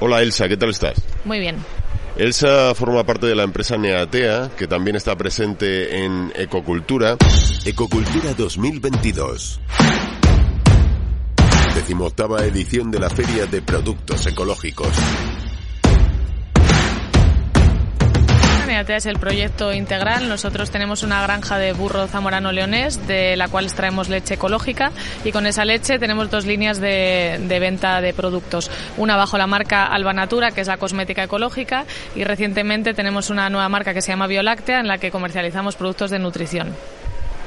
Hola Elsa, ¿qué tal estás? Muy bien. Elsa forma parte de la empresa Neatea, que también está presente en Ecocultura. Ecocultura 2022. Decimoctava edición de la Feria de Productos Ecológicos. Neatea es el proyecto integral. Nosotros tenemos una granja de burro zamorano leonés de la cual extraemos leche ecológica y con esa leche tenemos dos líneas de, de venta de productos. Una bajo la marca Alba Natura, que es la cosmética ecológica, y recientemente tenemos una nueva marca que se llama Bioláctea, en la que comercializamos productos de nutrición.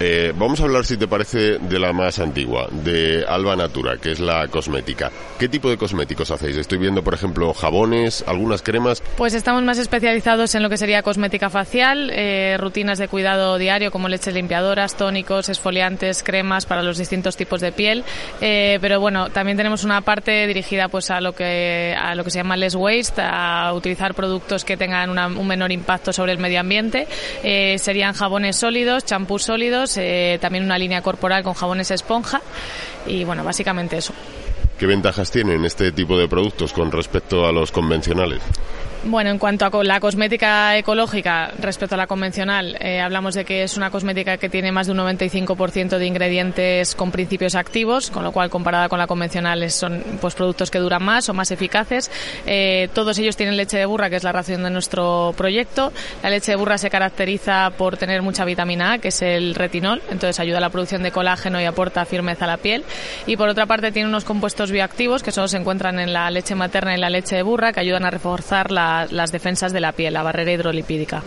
Eh, vamos a hablar, si te parece, de la más antigua, de Alba Natura, que es la cosmética. ¿Qué tipo de cosméticos hacéis? Estoy viendo, por ejemplo, jabones, algunas cremas. Pues estamos más especializados en lo que sería cosmética facial, eh, rutinas de cuidado diario como leches limpiadoras, tónicos, esfoliantes, cremas para los distintos tipos de piel. Eh, pero bueno, también tenemos una parte dirigida pues a lo que a lo que se llama less waste, a utilizar productos que tengan una, un menor impacto sobre el medio ambiente. Serían jabones sólidos, champús sólidos eh, también una línea corporal con jabones esponja y bueno, básicamente eso. ¿Qué ventajas tienen este tipo de productos con respecto a los convencionales? Bueno, en cuanto a la cosmética ecológica respecto a la convencional, eh, hablamos de que es una cosmética que tiene más de un 95% de ingredientes con principios activos, con lo cual comparada con la convencional son pues productos que duran más o más eficaces. Eh, todos ellos tienen leche de burra, que es la ración de nuestro proyecto. La leche de burra se caracteriza por tener mucha vitamina A, que es el retinol, entonces ayuda a la producción de colágeno y aporta firmeza a la piel. Y por otra parte tiene unos compuestos bioactivos que solo se encuentran en la leche materna y la leche de burra, que ayudan a reforzar la las defensas de la piel, la barrera hidrolipídica.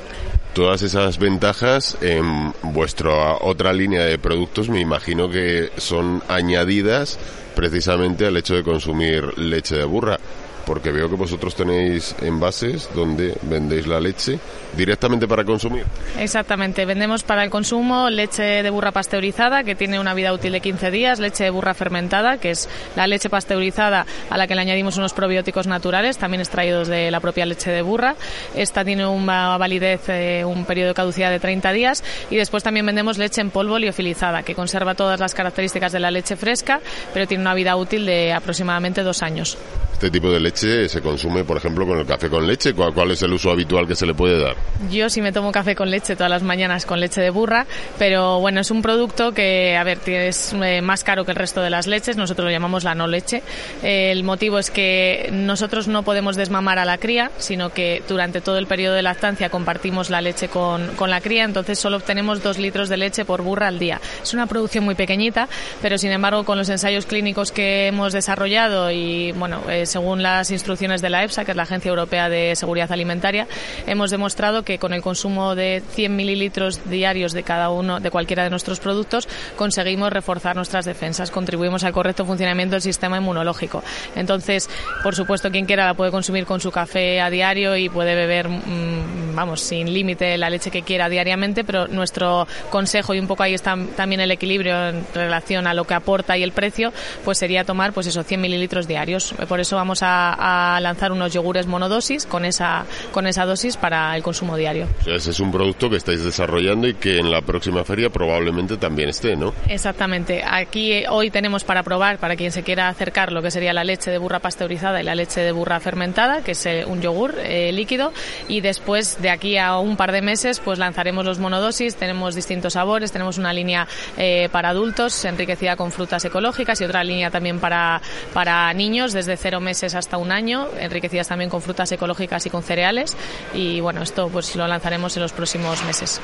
Todas esas ventajas en vuestra otra línea de productos me imagino que son añadidas precisamente al hecho de consumir leche de burra porque veo que vosotros tenéis envases donde vendéis la leche directamente para consumir. Exactamente, vendemos para el consumo leche de burra pasteurizada que tiene una vida útil de 15 días, leche de burra fermentada que es la leche pasteurizada a la que le añadimos unos probióticos naturales también extraídos de la propia leche de burra. Esta tiene una validez, eh, un periodo de caducidad de 30 días y después también vendemos leche en polvo liofilizada que conserva todas las características de la leche fresca pero tiene una vida útil de aproximadamente dos años. Este tipo de leche se consume, por ejemplo, con el café con leche. ¿Cuál, es el uso habitual que se le puede dar? Yo sí me tomo café con leche todas las mañanas con leche de burra, pero bueno, es un producto que, a ver, es eh, más caro que el resto de las leches. Nosotros lo llamamos la no leche. el motivo es que nosotros no podemos desmamar a la cría, sino que durante todo el periodo de lactancia compartimos la leche con, con la cría, entonces solo obtenemos dos litros de leche por burra al día. Es una producción muy pequeñita, pero sin embargo, con los ensayos clínicos que hemos desarrollado y, bueno, eh, según las instrucciones de la EFSA, que es la Agencia Europea de Seguridad Alimentaria, hemos demostrado que con el consumo de 100 mililitros diarios de cada uno, de cualquiera de nuestros productos, conseguimos reforzar nuestras defensas, contribuimos al correcto funcionamiento del sistema inmunológico. Entonces, por supuesto, quien quiera la puede consumir con su café a diario y puede beber, mmm, vamos, sin límite la leche que quiera diariamente, pero nuestro consejo, y un poco ahí está también el equilibrio en relación a lo que aporta y el precio, pues sería tomar, pues eso, 100 mililitros diarios. Por eso vamos a, a, lanzar unos yogures monodosis con esa, con esa dosis para el consumo diario. Ese es un producto que estáis desarrollando y que en la próxima feria probablemente también esté, ¿no? Exactamente. Aquí eh, hoy tenemos para probar, para quien se quiera acercar, lo que sería la leche de burra pasteurizada y la leche de burra fermentada, que es eh, un yogur eh, líquido. Y después, de aquí a un par de meses, pues lanzaremos los monodosis. Tenemos distintos sabores. Tenemos una línea eh, para adultos enriquecida con frutas ecológicas y otra línea también para, para niños desde cero meses hasta un año, enriquecidas también con frutas ecológicas y con cereales. Y bueno, esto pues lo lanzaremos en los próximos meses.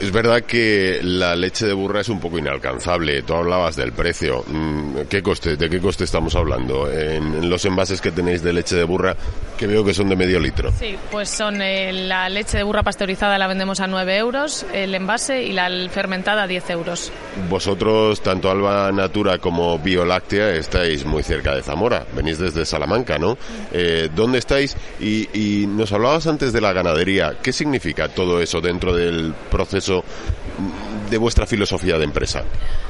Es verdad que la leche de burra es un poco inalcanzable. Tú hablabas del precio. Mm, ¿Qué coste? ¿De qué coste estamos hablando? En los envases que tenéis de leche de burra, que veo que son de medio litro. Sí, pues son eh, la leche de burra pasteurizada la vendemos a 9 euros, el envase y la fermentada a 10 euros. Vosotros, tanto Alba Natura como Bioláctea, estáis muy cerca de Zamora. Venís desde Salamanca, ¿no? Eh, ¿Dónde estáis? Y, y nos hablabas antes de la ganadería. ¿Qué significa todo eso dentro del proceso eso de vuestra filosofía de empresa?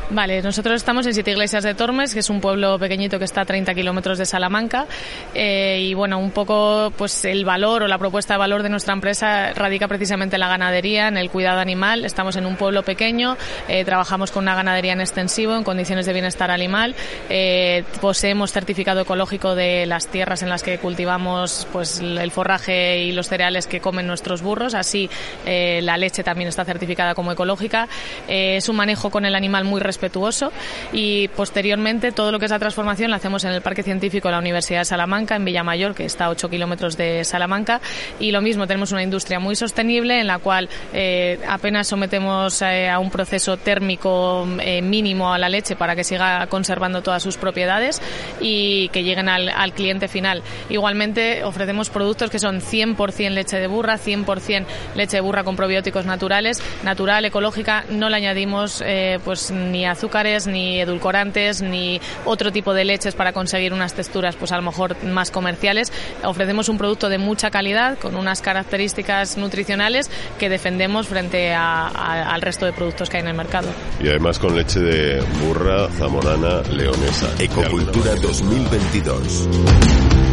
Vale, nosotros estamos en Siete Iglesias de Tormes, que es un pueblo pequeñito que está a 30 kilómetros de Salamanca. Eh, y bueno, un poco pues el valor o la propuesta de valor de nuestra empresa radica precisamente en la ganadería, en el cuidado animal. Estamos en un pueblo pequeño, eh, trabajamos con una ganadería en extensivo, en condiciones de bienestar animal. Eh, poseemos certificado ecológico de las tierras en las que cultivamos pues el forraje y los cereales que comen nuestros burros. Así la leche también está certificada como ecológica. Es un manejo con el animal muy respetuoso y posteriormente todo lo que es la transformación la hacemos en el Parque Científico de la Universidad de Salamanca, en Villamayor, que está a 8 kilómetros de Salamanca. Y lo mismo, tenemos una industria muy sostenible en la cual eh, apenas sometemos eh, a un proceso térmico eh, mínimo a la leche para que siga conservando todas sus propiedades y que lleguen al, al cliente final. Igualmente ofrecemos productos que son 100% leche de burra, 100% leche de burra con probióticos naturales, natural, ecológica, no le añadimos pues ni azúcares, ni edulcorantes, ni otro tipo de leches para conseguir unas texturas, pues a lo mejor más comerciales. Ofrecemos un producto de mucha calidad, con unas características nutricionales que defendemos frente al resto de productos que hay en el mercado. Y además con leche de burra zamorana leonesa. Ecocultura 2022.